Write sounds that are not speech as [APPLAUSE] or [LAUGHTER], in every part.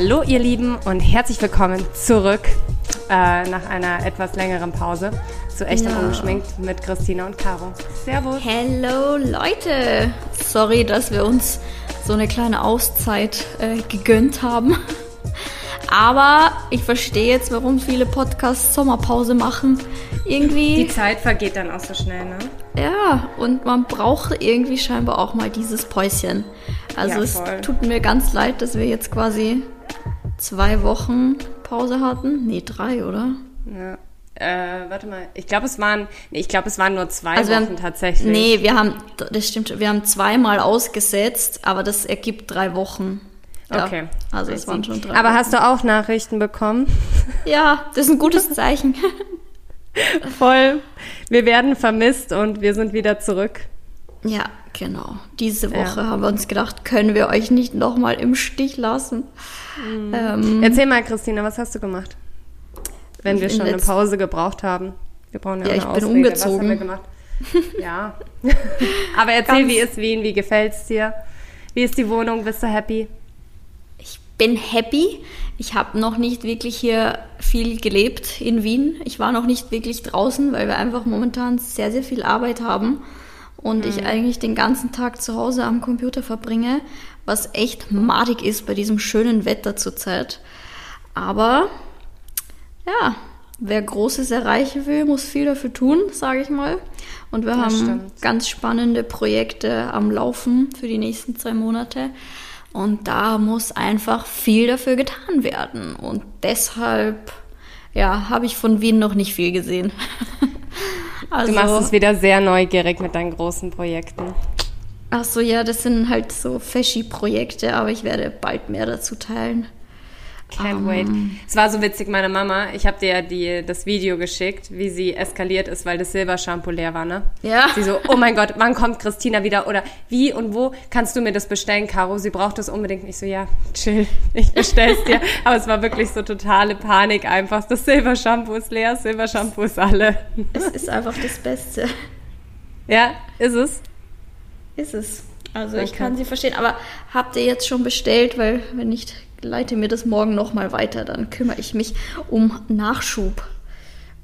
Hallo ihr Lieben und herzlich willkommen zurück äh, nach einer etwas längeren Pause zu echt und Ja. ungeschminkt mit Christina und Caro. Servus. Hello Leute! Sorry, dass wir uns so eine kleine Auszeit äh, gegönnt haben. Aber ich verstehe jetzt, warum viele Podcasts Sommerpause machen. Die Irgendwie, Zeit vergeht dann auch so schnell, ne? ja, und man braucht irgendwie scheinbar auch mal dieses Päuschen. Also Ja, es tut mir ganz leid, dass wir jetzt quasi zwei Wochen Pause hatten. Nee, drei, oder? Ja. Äh, warte mal, ich glaube es waren, nee, ich glaube es waren nur zwei Also Wochen haben, tatsächlich. Nee, wir haben, das stimmt, wir haben zweimal ausgesetzt, aber das ergibt drei Wochen. Ja, Okay. Also es waren schon drei. Aber Wochen. hast du auch Nachrichten bekommen? [LAUGHS] Ja, das ist ein gutes Zeichen. Voll. Wir werden vermisst und wir sind wieder zurück. ja, genau. Diese Woche Ja. haben wir uns gedacht, können wir euch nicht nochmal im Stich lassen. Mhm. Ähm, Erzähl mal, Christina, was hast du gemacht? Wenn wir schon eine Pause gebraucht haben. Wir brauchen ja, Ja, eine ich bin Ausrede. Was haben umgezogen. wir gemacht? Ja. [LAUGHS] Aber erzähl, Ganz- wie ist Wien? Wie gefällt's dir? Wie ist die Wohnung? Bist du happy? Ich bin happy. Ich habe noch nicht wirklich hier viel gelebt in Wien. Ich war noch nicht wirklich draußen, weil wir einfach momentan sehr, sehr viel Arbeit haben und ich eigentlich den ganzen Tag zu Hause am Computer verbringe, was echt madig ist bei diesem schönen Wetter zurzeit. Aber ja, wer Großes erreichen will, muss viel dafür tun, sage ich mal. Und wir Das haben stimmt. ganz spannende Projekte am Laufen für die nächsten zwei Monate. Und da muss einfach viel dafür getan werden. Und deshalb, ja, habe ich von Wien noch nicht viel gesehen. [LAUGHS] also, Du machst es wieder sehr neugierig mit deinen großen Projekten. ach so, ja, das sind halt so Feschi-Projekte, aber ich werde bald mehr dazu teilen. Can't wait. Es war so witzig, meine Mama, ich habe dir ja die, das Video geschickt, wie sie eskaliert ist, weil das Silbershampoo leer war, ne? Ja. Sie so, oh mein Gott, wann kommt Christina wieder? Oder wie und wo kannst du mir das bestellen, Caro? Sie braucht das unbedingt. Ich so, ja, chill, ich bestell's dir. [LAUGHS] Aber es war wirklich so totale Panik einfach. Das Silbershampoo ist leer, Silbershampoo ist alle. Es ist einfach das Beste. Ja, ist es? Ist es. Also ich Okay. kann sie verstehen. Aber habt ihr jetzt schon bestellt? Weil wenn nicht, leite mir das morgen nochmal weiter. Dann kümmere ich mich um Nachschub.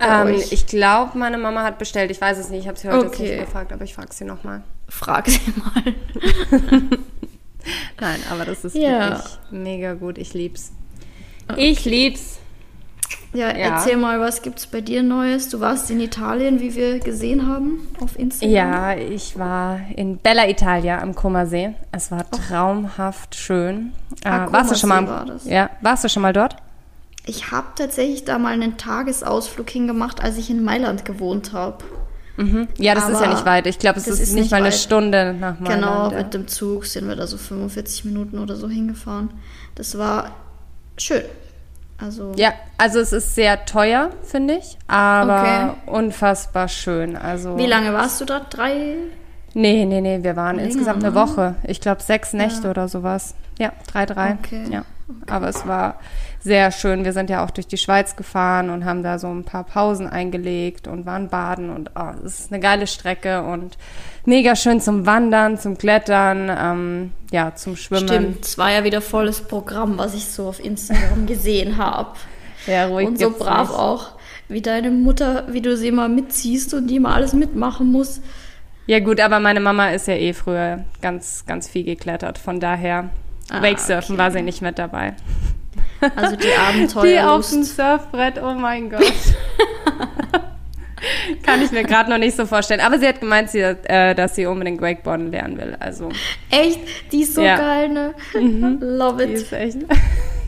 Ähm, ich glaube, meine Mama hat bestellt. Ich weiß es nicht. Ich habe sie heute Okay. nicht gefragt, aber ich frage sie nochmal. Frag sie mal. [LAUGHS] Nein, aber das ist Ja. wirklich mega gut. Ich lieb's. Ich lieb's. Ja, Ja. erzähl mal, was gibt's bei dir Neues? Du warst in Italien, wie wir gesehen haben auf Instagram. Ja, ich war in Bella Italia am Comersee. Es war traumhaft schön. Ah, äh, warst du schon mal? War. Ja, warst du schon mal dort? Ich habe tatsächlich da mal einen Tagesausflug hingemacht, als ich in Mailand gewohnt habe. Ja, das ist ja Aber nicht weit. Ich glaube, es ist, ist nicht mal eine weit. Stunde nach Mailand. Genau, ja. mit dem Zug sind wir da so 45 Minuten oder so hingefahren. Das war schön. Also Ja, also es ist sehr teuer, finde ich, aber unfassbar schön. Also Wie lange warst du da? Drei? Nee, nee, nee, wir waren Länger, insgesamt eine ne? Woche. Ich glaube sechs Nächte oder sowas. Ja, drei, drei. Okay. Ja. Aber es war sehr schön. Wir sind ja auch durch die Schweiz gefahren und haben da so ein paar Pausen eingelegt und waren baden und oh, es ist eine geile Strecke und mega schön zum Wandern, zum Klettern, ähm, ja, zum Schwimmen. Stimmt, es war ja wieder volles Programm, was ich so auf Instagram [LAUGHS] gesehen habe. Ja, ruhig Und so brav nicht. auch, wie deine Mutter, wie du sie immer mitziehst und die immer alles mitmachen muss. Ja gut, aber meine Mama ist ja eh früher ganz, ganz viel geklettert. Von daher, Ah, Wakesurfen okay. war sie nicht mit dabei. Also die Die auf dem Surfbrett, oh mein Gott. [LAUGHS] Kann ich mir gerade noch nicht so vorstellen. Aber sie hat gemeint, sie, äh, dass sie unbedingt Wakeboarden lernen will. Also, Echt, die ist so Ja. geil, ne? Love die it, ist echt.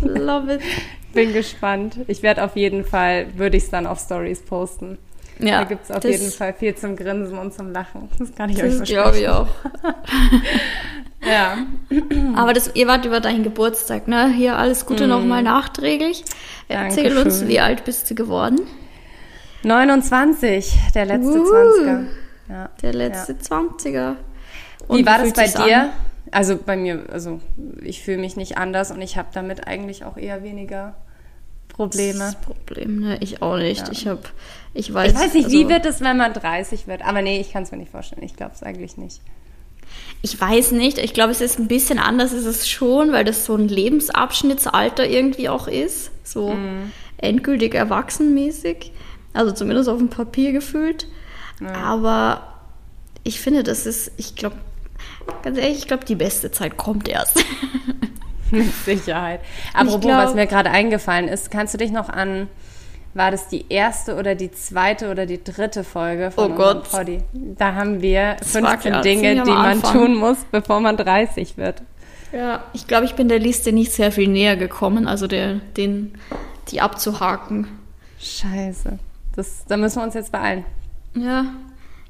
love it. [LAUGHS] Bin gespannt. Ich werde auf jeden Fall, würde ich es dann auf Stories posten. Ja, da gibt es auf das- jeden Fall viel zum Grinsen und zum Lachen. Das kann ich euch Das versprechen. glaube ich auch. [LAUGHS] Ja. [CLEARS THROAT] Aber das, ihr wart über deinen Geburtstag, ne? Hier alles Gute nochmal nachträglich. Erzähl uns, Dankeschön. wie alt bist du geworden? 29, der letzte Uh. 20er. Ja. Der letzte 20er. Wie war das bei dir? an? Also bei mir, also ich fühle mich nicht anders und ich habe damit eigentlich auch eher weniger Probleme. Das Problem, ne? Ich auch nicht. Ja. Ich habe, ich weiß. Ich weiß nicht, also, wie wird es, wenn man 30 wird? Aber nee, ich kann es mir nicht vorstellen. Ich glaube es eigentlich nicht. Ich weiß nicht, ich glaube, es ist ein bisschen anders, ist es schon, weil das so ein Lebensabschnittsalter irgendwie auch ist. So mhm. endgültig erwachsenmäßig. Also zumindest auf dem Papier gefühlt. Ja. Aber ich finde, das ist, ich glaube, ganz ehrlich, ich glaube, die beste Zeit kommt erst. [LAUGHS] Mit Sicherheit. Apropos, glaub, was mir gerade eingefallen ist, kannst du dich noch an, war das die erste oder die zweite oder die dritte Folge von oh Gott. Poddy? Da haben wir 15 Dinge, die man Anfang. tun muss, bevor man 30 wird. Ja, ich glaube, ich bin der Liste nicht sehr viel näher gekommen, also der, den, die abzuhaken. Scheiße. Das, da müssen wir uns jetzt beeilen. Ja,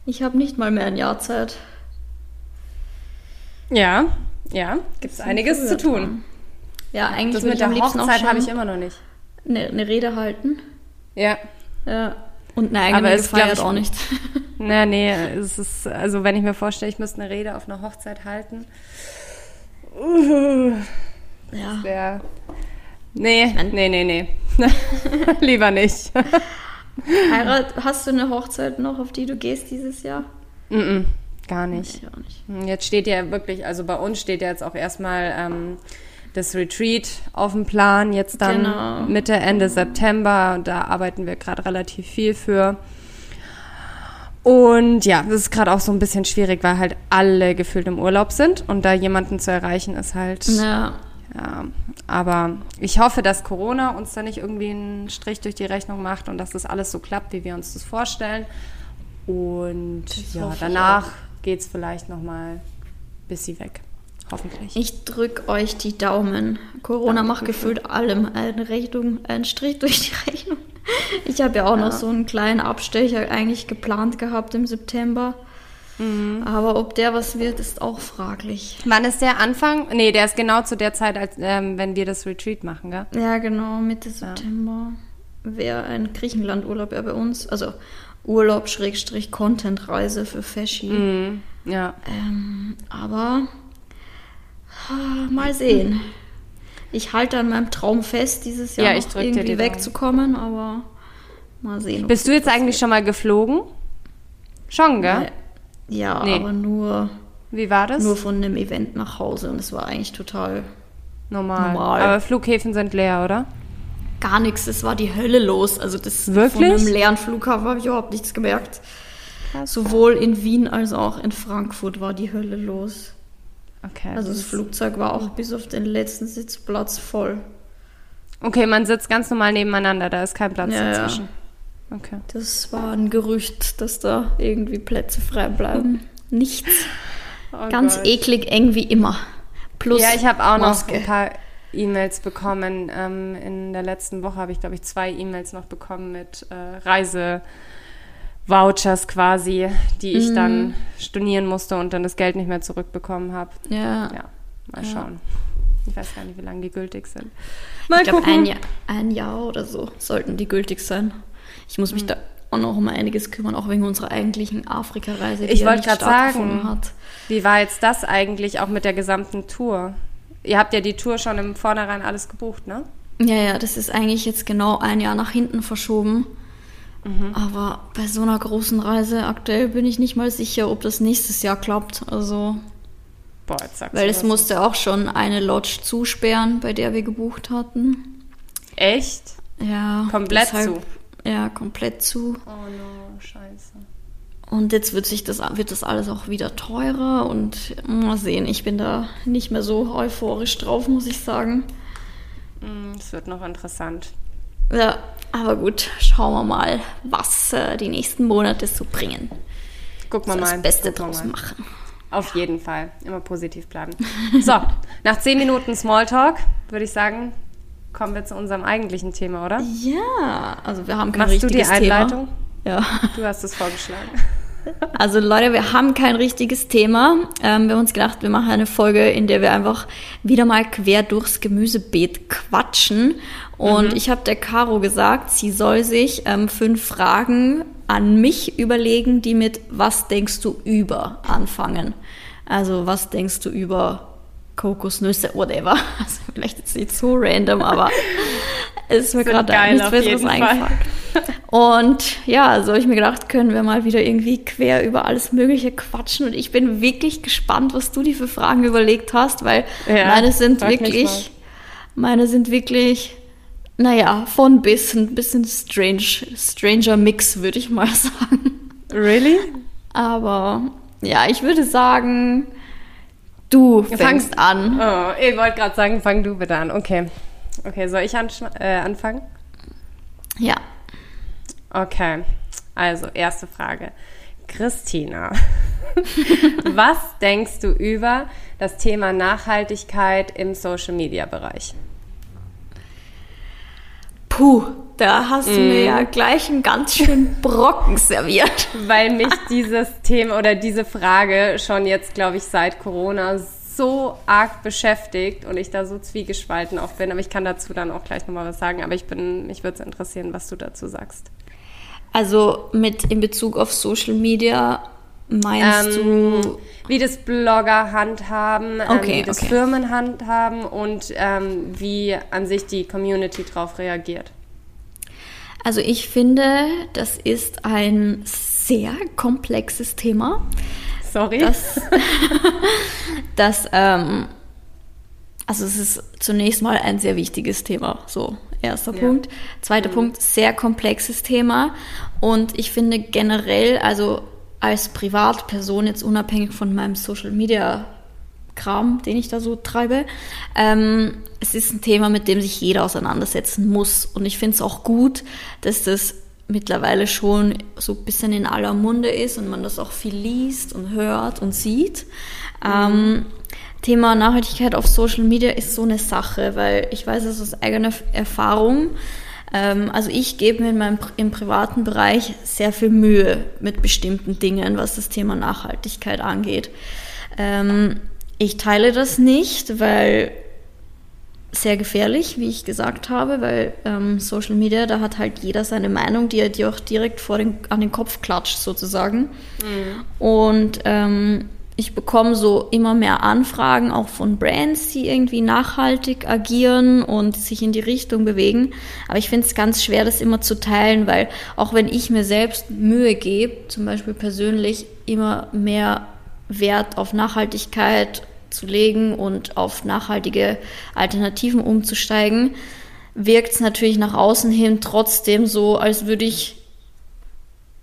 ich habe nicht mal mehr ein Jahr Zeit. Ja, ja, gibt es einiges zu tun. Ja, eigentlich das mit der Hochzeit habe ich immer noch nicht. Eine, eine Rede halten. Ja. Ja. Und eine eigene Aber es gefeiert auch nicht. [LAUGHS] Na, nee, es ist, also wenn ich mir vorstelle, ich müsste eine Rede auf einer Hochzeit halten. Uh, ja. Wär, nee, nee, nee, nee. [LAUGHS] Lieber nicht. [LAUGHS] Heirat, hast du eine Hochzeit noch, auf die du gehst dieses Jahr? Mm, -mm gar nicht. Nee, nicht. Hm, jetzt steht ja wirklich, also bei uns steht ja jetzt auch erstmal ähm, das Retreat auf dem Plan, jetzt dann genau. Mitte, Ende September. Da arbeiten wir gerade relativ viel für. Und ja, das ist gerade auch so ein bisschen schwierig, weil halt alle gefühlt im Urlaub sind und da jemanden zu erreichen ist halt. Ja. Ja, aber ich hoffe, dass Corona uns da nicht irgendwie einen Strich durch die Rechnung macht und dass das alles so klappt, wie wir uns das vorstellen. Und das ja, danach geht es vielleicht nochmal bis sie weg. Hoffentlich. Ich drücke euch die Daumen. Corona Danke macht gefühlt allem eine Rechnung, einen Strich durch die [LAUGHS] Rechnung. Ich habe ja auch ja. noch so einen kleinen Abstecher eigentlich geplant gehabt im September. Mhm. Aber ob der was wird, ist auch fraglich. Wann ist der Anfang? Nee, der ist genau zu der Zeit, als ähm, wenn wir das Retreat machen, gell? Ja, genau, Mitte September ja. wäre ein Griechenland-Urlaub ja bei uns. Also Urlaub Schrägstrich Content-Reise für Feschi. Mhm. Ja. Ähm, aber mal sehen. Ich halte an meinem Traum fest, dieses Jahr ja, ich irgendwie wegzukommen, aber mal sehen. Bist du jetzt eigentlich schon mal geflogen? Schon, gell? Ja, nee. aber nur. Wie war das? Nur von einem Event nach Hause und es war eigentlich total normal. normal. Aber Flughäfen sind leer, oder? Gar nichts, es war die Hölle los. Also das Wirklich? von einem leeren Flughafen habe ich überhaupt nichts gemerkt. Krass. Sowohl in Wien als auch in Frankfurt war die Hölle los. Okay. Also das, das Flugzeug war auch bis auf den letzten Sitzplatz voll. Okay, man sitzt ganz normal nebeneinander, da ist kein Platz ja, dazwischen. Ja. Okay. Das war ein Gerücht, dass da irgendwie Plätze frei bleiben. [LAUGHS] Nichts. Oh Ganz Gott. eklig, eng wie immer. Plus ja, ich habe auch Maske. noch ein paar E-Mails bekommen. Ähm, in der letzten Woche habe ich, glaube ich, zwei E-Mails noch bekommen mit äh, Reisevouchers quasi, die ich mhm. dann stornieren musste und dann das Geld nicht mehr zurückbekommen habe. Ja. Ja, mal schauen. Ja. Ich weiß gar nicht, wie lange die gültig sind. Mal ich glaube, ein, Jahr, ein Jahr oder so sollten die gültig sein. Ich muss mich mhm. da auch noch um einiges kümmern, auch wegen unserer eigentlichen Afrika-Reise, die ich ja wollte gerade sagen, hat. Wie war jetzt das eigentlich auch mit der gesamten Tour? Ihr habt ja die Tour schon im Vornherein alles gebucht, ne? Ja, ja, das ist eigentlich jetzt genau ein Jahr nach hinten verschoben. Mhm. Aber bei so einer großen Reise aktuell bin ich nicht mal sicher, ob das nächstes Jahr klappt. Also. Boah, jetzt sagst Weil es musste auch schon eine Lodge zusperren, bei der wir gebucht hatten. Echt? Ja. Komplett deshalb, zu. Ja, komplett zu. Oh no, scheiße. Und jetzt wird sich das, wird das alles auch wieder teurer und mal sehen. Ich bin da nicht mehr so euphorisch drauf, muss ich sagen. Mm, es wird noch interessant. Ja, aber gut, schauen wir mal, was äh, die nächsten Monate so bringen. Gucken wir mal. Das Beste draus machen. Auf jeden Fall. Immer positiv bleiben. So, nach zehn Minuten Smalltalk würde ich sagen, kommen wir zu unserem eigentlichen Thema, oder? Ja, also wir haben kein Machst richtiges du die Einleitung? Thema. Ja. Du hast es vorgeschlagen. [LAUGHS] Also Leute, wir haben kein richtiges Thema. Ähm, wir haben uns gedacht, wir machen eine Folge, in der wir einfach wieder mal quer durchs Gemüsebeet quatschen. Und mhm. ich habe der Caro gesagt, sie soll sich ähm, fünf Fragen an mich überlegen, die mit Was denkst du über anfangen. Also was denkst du über Kokosnüsse, whatever. [LAUGHS] Also vielleicht jetzt nicht so random, aber es [LAUGHS] ist mir gerade nichts Besseres eingefallen. [LAUGHS] Und ja, so habe ich mir gedacht, können wir mal wieder irgendwie quer über alles Mögliche quatschen. Und ich bin wirklich gespannt, was du dir für Fragen überlegt hast, weil ja, meine sind wirklich, meine sind wirklich, naja, von bis ein bisschen strange, stranger Mix, würde ich mal sagen. Really? Aber ja, ich würde sagen, du fängst Fang, an. Oh, ich wollte gerade sagen, fang du bitte an. Okay. Okay, soll ich äh, anfangen? Ja. Okay, also erste Frage. Christina, [LAUGHS] was denkst du über das Thema Nachhaltigkeit im Social-Media-Bereich? Puh, da hast du mm. mir ja gleich einen ganz schönen Brocken [LAUGHS] serviert. Weil mich dieses Thema oder diese Frage schon jetzt, glaube ich, seit Corona so arg beschäftigt und ich da so zwiegespalten auch bin. Aber ich kann dazu dann auch gleich nochmal was sagen. Aber ich bin, mich würde es interessieren, was du dazu sagst. Also mit in Bezug auf Social Media meinst ähm, du? Wie das Blogger handhaben, ähm, okay, ähm, wie das okay. Firmen handhaben und ähm, wie an sich die Community darauf reagiert. Also ich finde, das ist ein sehr komplexes Thema. Sorry. Das, [LAUGHS] das ähm, also es ist zunächst mal ein sehr wichtiges Thema. So, erster ja. Punkt. Zweiter mhm. Punkt, sehr komplexes Thema. Und ich finde generell, also als Privatperson, jetzt unabhängig von meinem Social Media Kram, den ich da so treibe, ähm, es ist ein Thema, mit dem sich jeder auseinandersetzen muss. Und ich finde es auch gut, dass das mittlerweile schon so ein bisschen in aller Munde ist und man das auch viel liest und hört und sieht. Mhm. Ähm, Thema Nachhaltigkeit auf Social Media ist so eine Sache, weil ich weiß es aus eigener Erfahrung. Ähm, also ich gebe mir in meinem im privaten Bereich sehr viel Mühe mit bestimmten Dingen, was das Thema Nachhaltigkeit angeht. Ähm, ich teile das nicht, weil sehr gefährlich, wie ich gesagt habe, weil ähm, Social Media, da hat halt jeder seine Meinung, die er dir auch direkt vor den, an den Kopf klatscht sozusagen. Mhm. Und ähm, ich bekomme so immer mehr Anfragen auch von Brands, die irgendwie nachhaltig agieren und sich in die Richtung bewegen. Aber ich finde es ganz schwer, das immer zu teilen, weil auch wenn ich mir selbst Mühe gebe, zum Beispiel persönlich immer mehr Wert auf Nachhaltigkeit zu legen und auf nachhaltige Alternativen umzusteigen, wirkt es natürlich nach außen hin trotzdem so, als würde ich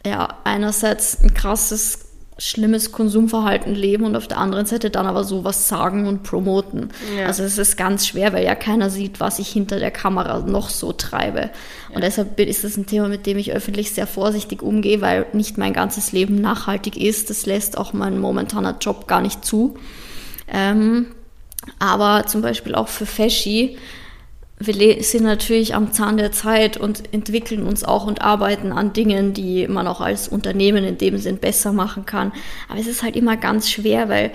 ja einerseits ein krasses schlimmes Konsumverhalten leben und auf der anderen Seite dann aber sowas sagen und promoten. Ja. Also es ist ganz schwer, weil ja keiner sieht, was ich hinter der Kamera noch so treibe. Ja. Und deshalb ist das ein Thema, mit dem ich öffentlich sehr vorsichtig umgehe, weil nicht mein ganzes Leben nachhaltig ist. Das lässt auch mein momentaner Job gar nicht zu. Ähm, aber zum Beispiel auch für Feschi wir sind natürlich am Zahn der Zeit und entwickeln uns auch und arbeiten an Dingen, die man auch als Unternehmen in dem Sinn besser machen kann. Aber es ist halt immer ganz schwer, weil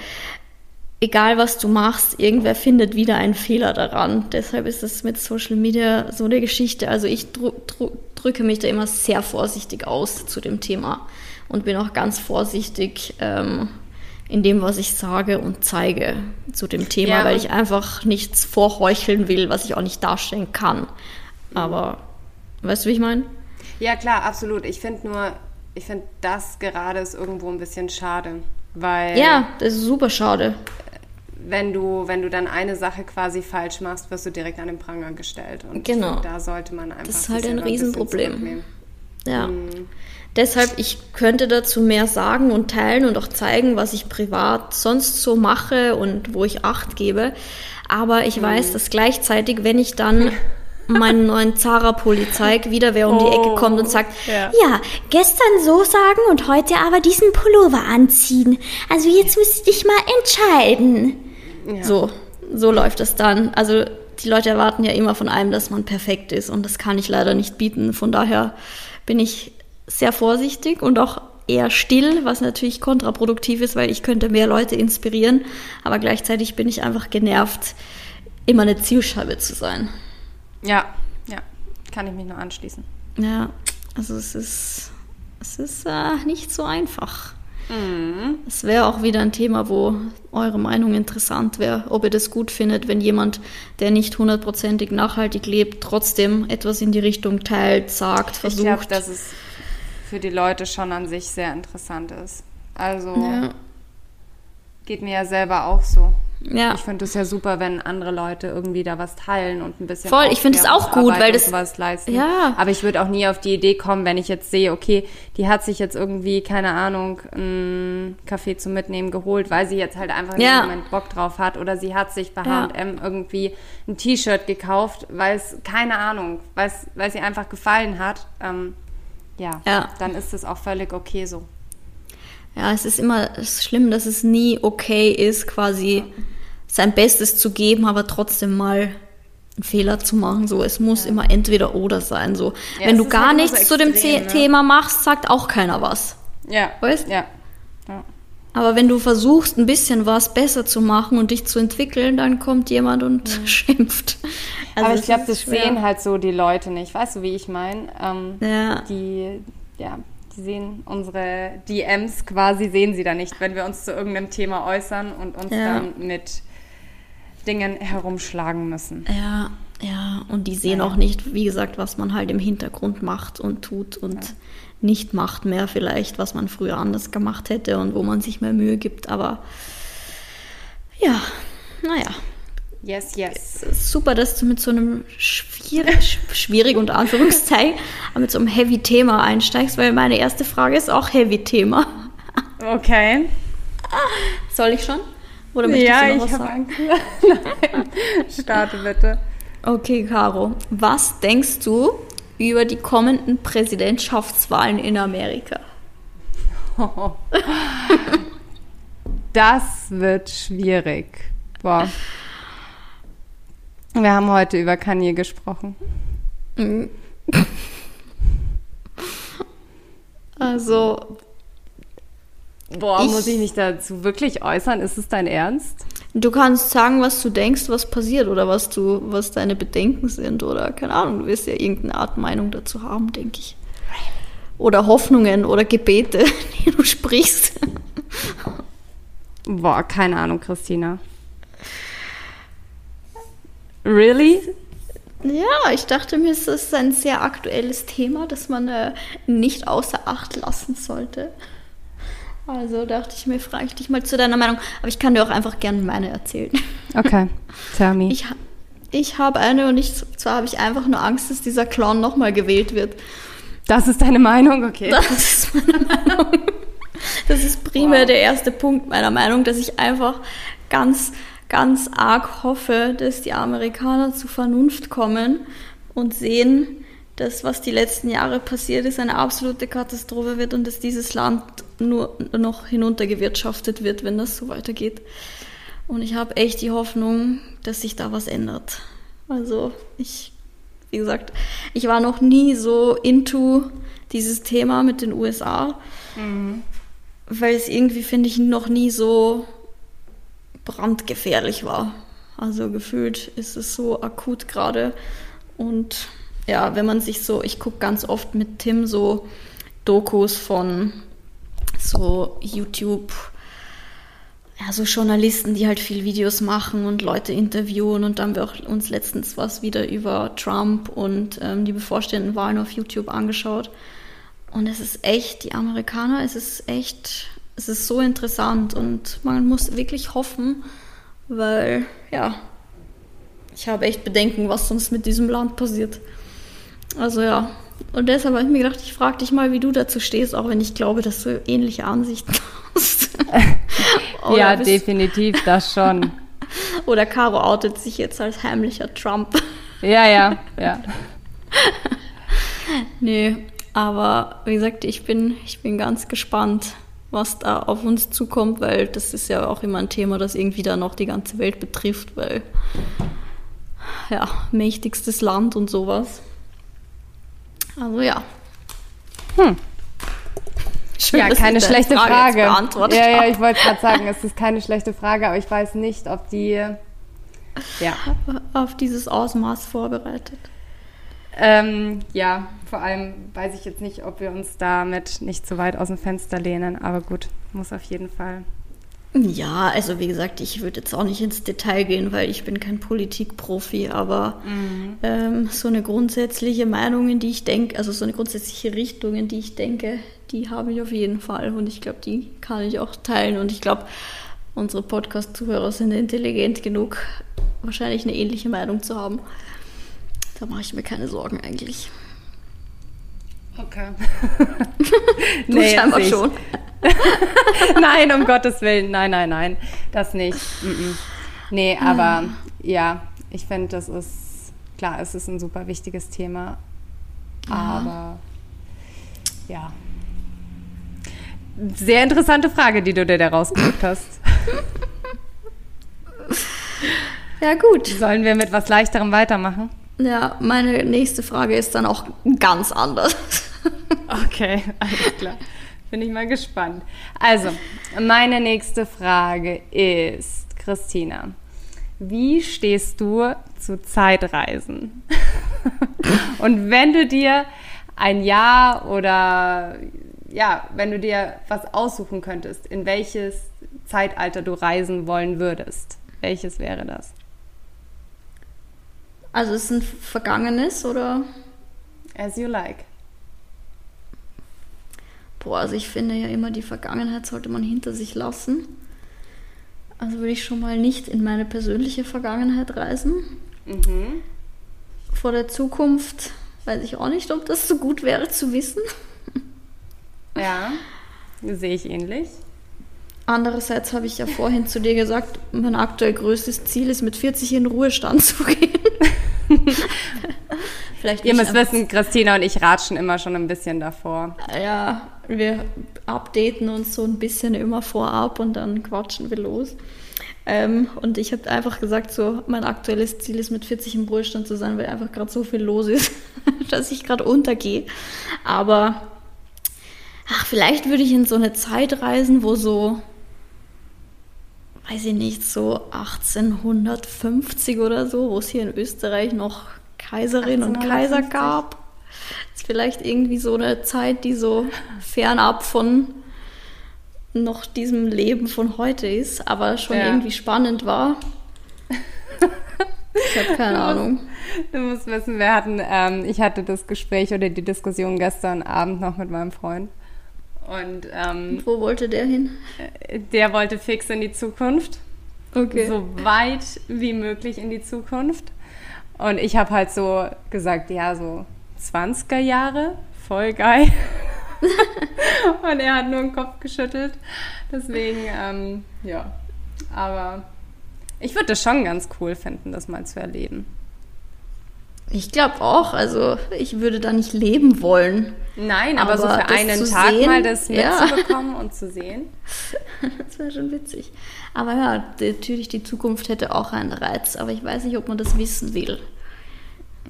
egal was du machst, irgendwer findet wieder einen Fehler daran. Deshalb ist es mit Social Media so eine Geschichte. Also ich drücke mich da immer sehr vorsichtig aus zu dem Thema und bin auch ganz vorsichtig. Ähm, in dem, was ich sage und zeige zu dem Thema, ja. weil ich einfach nichts vorheucheln will, was ich auch nicht darstellen kann. Aber weißt du, wie ich meine? Ja, klar, absolut. Ich finde nur, ich finde das gerade ist irgendwo ein bisschen schade, weil. Ja, das ist super schade. Wenn du, wenn du dann eine Sache quasi falsch machst, wirst du direkt an den Pranger gestellt. Und genau. da sollte man einfach. Das ist halt ein Riesenproblem. Ein ja. Mhm. Deshalb, ich könnte dazu mehr sagen und teilen und auch zeigen, was ich privat sonst so mache und wo ich Acht gebe. Aber ich mhm. weiß, dass gleichzeitig, wenn ich dann meinen neuen Zara-Pulli zeige, wieder wer um die Ecke kommt und sagt, ja. ja. gestern so sagen und heute aber diesen Pullover anziehen. Also jetzt müsste ich dich mal entscheiden. Ja. So, so läuft es dann. Also die Leute erwarten ja immer von einem, dass man perfekt ist und das kann ich leider nicht bieten. Von daher bin ich sehr vorsichtig und auch eher still, was natürlich kontraproduktiv ist, weil ich könnte mehr Leute inspirieren, aber gleichzeitig bin ich einfach genervt, immer eine Zielscheibe zu sein. Ja, ja, kann ich mich nur anschließen. Ja, also es ist, es ist äh, nicht so einfach. Es wäre auch wieder ein Thema, wo eure Meinung interessant wäre, ob ihr das gut findet, wenn jemand, der nicht hundertprozentig nachhaltig lebt, trotzdem etwas in die Richtung teilt, sagt, Ich versucht. glaube, dass es für die Leute schon an sich sehr interessant ist. Also ja. geht mir ja selber auch so. ja. Ich finde es ja super, wenn andere Leute irgendwie da was teilen und ein bisschen Voll, ich finde es auch gut, weil das- sowas leisten. Ja. Aber ich würde auch nie auf die Idee kommen, wenn ich jetzt sehe, okay, die hat sich jetzt irgendwie keine Ahnung einen Kaffee zum Mitnehmen geholt, weil sie jetzt halt einfach in Ja. dem Moment Bock drauf hat oder sie hat sich bei Ja. H&M irgendwie ein T-Shirt gekauft, weil es keine Ahnung, weil es weil sie einfach gefallen hat. Ähm, ja, Ja. dann ist es auch völlig okay so. Ja, es ist immer schlimm, dass es nie okay ist, quasi sein Bestes zu geben, aber trotzdem mal einen Fehler zu machen. So, es muss immer entweder oder sein. So, Ja, wenn du gar halt nichts so zu dem extrem, ne? Thema machst, sagt auch keiner was. Ja, Weißt? Ja. ja. Aber wenn du versuchst, ein bisschen was besser zu machen und dich zu entwickeln, dann kommt jemand und [LAUGHS] schimpft. Also Aber ich glaube, das schwer. sehen halt so die Leute nicht. Weißt du, wie ich meine? Ähm, Ja. Die, ja, die sehen unsere DMs quasi, sehen sie da nicht, wenn wir uns zu irgendeinem Thema äußern und uns Ja. dann mit Dingen herumschlagen müssen. Ja, ja, und die sehen Ja. auch nicht, wie gesagt, was man halt im Hintergrund macht und tut und nicht macht mehr vielleicht, was man früher anders gemacht hätte und wo man sich mehr Mühe gibt. Aber ja, naja, Yes, yes. super, dass du mit so einem schwierig, schwierig unter Anführungszeichen, [LAUGHS] aber mit so einem Heavy-Thema einsteigst, weil meine erste Frage ist auch Heavy-Thema. Okay. Soll ich schon? Oder möchtest Ja, du noch ich was habe sagen? [LAUGHS] Nein, starte bitte. Okay, Caro, was denkst du über die kommenden Präsidentschaftswahlen in Amerika? [LAUGHS] Das wird schwierig. Boah. Wir haben heute über Kanye gesprochen. [LAUGHS] Also, Boah, Ich- muss ich mich dazu wirklich äußern? Ist es dein Ernst? Du kannst sagen, was du denkst, was passiert oder was du, was deine Bedenken sind oder keine Ahnung, du wirst ja irgendeine Art Meinung dazu haben, denke ich. Oder Hoffnungen oder Gebete, [LAUGHS] die du sprichst. Boah, keine Ahnung, Christina. Really? Ja, ich dachte mir, es ist ein sehr aktuelles Thema, das man äh, nicht außer Acht lassen sollte. Also dachte ich mir, frage ich dich mal zu deiner Meinung. Aber ich kann dir auch einfach gerne meine erzählen. Okay, tell me. Ich, ich habe eine und ich, zwar habe ich einfach nur Angst, dass dieser Clown nochmal gewählt wird. das ist deine Meinung? Okay. Das ist meine Meinung. Das ist primär Wow. der erste Punkt meiner Meinung, dass ich einfach ganz, ganz arg hoffe, dass die Amerikaner zu Vernunft kommen und sehen, dass was die letzten Jahre passiert ist, eine absolute Katastrophe wird und dass dieses Land nur noch hinuntergewirtschaftet wird, wenn das so weitergeht. Und ich habe echt die Hoffnung, dass sich da was ändert. Also ich, wie gesagt, ich war noch nie so into dieses Thema mit den USA, weil es irgendwie, finde ich, noch nie so brandgefährlich war. Also gefühlt ist es so akut gerade. Und ja, wenn man sich so, ich gucke ganz oft mit Tim so Dokus von so YouTube, ja, so Journalisten, die halt viel Videos machen und Leute interviewen. Und dann haben wir auch uns letztens was wieder über Trump und ähm, die bevorstehenden Wahlen auf YouTube angeschaut. Und es ist echt, die Amerikaner, es ist echt, es ist so interessant und man muss wirklich hoffen, weil, ja, ich habe echt Bedenken, was sonst mit diesem Land passiert. Also ja, und deshalb habe ich mir gedacht, ich frage dich mal, wie du dazu stehst, auch wenn ich glaube, dass du ähnliche Ansichten [LAUGHS] hast. [LAUGHS] Ja, definitiv, das schon. [LAUGHS] Oder Caro outet sich jetzt als heimlicher Trump. Ja, ja, ja. Nee, aber wie gesagt, ich bin, ich bin ganz gespannt, was da auf uns zukommt, weil das ist ja auch immer ein Thema, das irgendwie da noch die ganze Welt betrifft, weil ja, mächtigstes Land und sowas. Also ja. Hm. Schön, Ja, dass ich keine schlechte Frage Frage. jetzt beantwortet ja, ja, ich wollte gerade sagen, es ist keine schlechte Frage, aber ich weiß nicht, ob die. Ja. auf dieses Ausmaß vorbereitet. Ähm, ja, vor allem weiß ich jetzt nicht, ob wir uns damit nicht zu weit aus dem Fenster lehnen, aber gut, muss auf jeden Fall. Ja, also wie gesagt, ich würde jetzt auch nicht ins Detail gehen, weil ich bin kein Politikprofi, aber mhm. ähm, so eine grundsätzliche Meinung, in die ich denke, also so eine grundsätzliche Richtung, in die ich denke, die habe ich auf jeden Fall und ich glaube, die kann ich auch teilen und ich glaube, unsere Podcast-Zuhörer sind intelligent genug, wahrscheinlich eine ähnliche Meinung zu haben. Da mache ich mir keine Sorgen eigentlich. Okay. [LAUGHS] du nee, scheinbar schon. [LAUGHS] nein, um Gottes Willen. Nein, nein, nein. Das nicht. Mm -mm. Nee, aber ja, ich finde, das ist, klar, es ist ein super wichtiges Thema. Ja. Aber ja. Sehr interessante Frage, die du dir da rausgesucht hast. [LAUGHS] ja, gut. Sollen wir mit was Leichterem weitermachen? Ja, meine nächste Frage ist dann auch ganz anders. Okay, [LAUGHS] alles klar. Bin ich mal gespannt. Also, meine nächste Frage ist, Christina, wie stehst du zu Zeitreisen? [LAUGHS] Und wenn du dir ein Jahr oder ja, wenn du dir was aussuchen könntest, in welches Zeitalter du reisen wollen würdest, welches wäre das? Also ist es ein vergangenes oder? As you like. Boah, also ich finde ja immer, die Vergangenheit sollte man hinter sich lassen. Also würde ich schon mal nicht in meine persönliche Vergangenheit reisen. Mhm. Vor der Zukunft weiß ich auch nicht, ob das so gut wäre zu wissen. Ja, sehe ich ähnlich. Andererseits habe ich ja vorhin zu dir gesagt, mein aktuell größtes Ziel ist, mit 40 in Ruhestand zu gehen. [LAUGHS] Vielleicht Ihr müsst wissen, Christina und ich ratschen immer schon ein bisschen davor. Ja, wir updaten uns so ein bisschen immer vorab und dann quatschen wir los. Ähm, und ich habe einfach gesagt, so mein aktuelles Ziel ist, mit 40 im Ruhestand zu sein, weil einfach gerade so viel los ist, [LAUGHS] dass ich gerade untergehe. Aber ach, vielleicht würde ich in so eine Zeit reisen, wo so, weiß ich nicht, so 1850 oder so, wo es hier in Österreich noch Kaiserin und Kaiser gab. Das ist vielleicht irgendwie so eine Zeit, die so fernab von noch diesem Leben von heute ist, aber schon ja. irgendwie spannend war. Ich habe keine [LAUGHS] du Ahnung. Musst, du musst wissen, wir hatten, ähm, ich hatte das Gespräch oder die Diskussion gestern Abend noch mit meinem Freund. Und ähm, wo wollte der hin? Der wollte fix in die Zukunft. Okay. So weit wie möglich in die Zukunft. Und ich habe halt so gesagt, ja, so 20er Jahre, voll geil. [LAUGHS] und er hat nur den Kopf geschüttelt. Deswegen, ähm, ja. Aber ich würde das schon ganz cool finden, das mal zu erleben. Ich glaube auch. Also ich würde da nicht leben wollen. Nein, aber, aber so für einen Tag sehen, mal das mitzubekommen ja. und zu sehen. [LAUGHS] das wäre schon witzig. Aber ja, natürlich, die Zukunft hätte auch einen Reiz, aber ich weiß nicht, ob man das wissen will.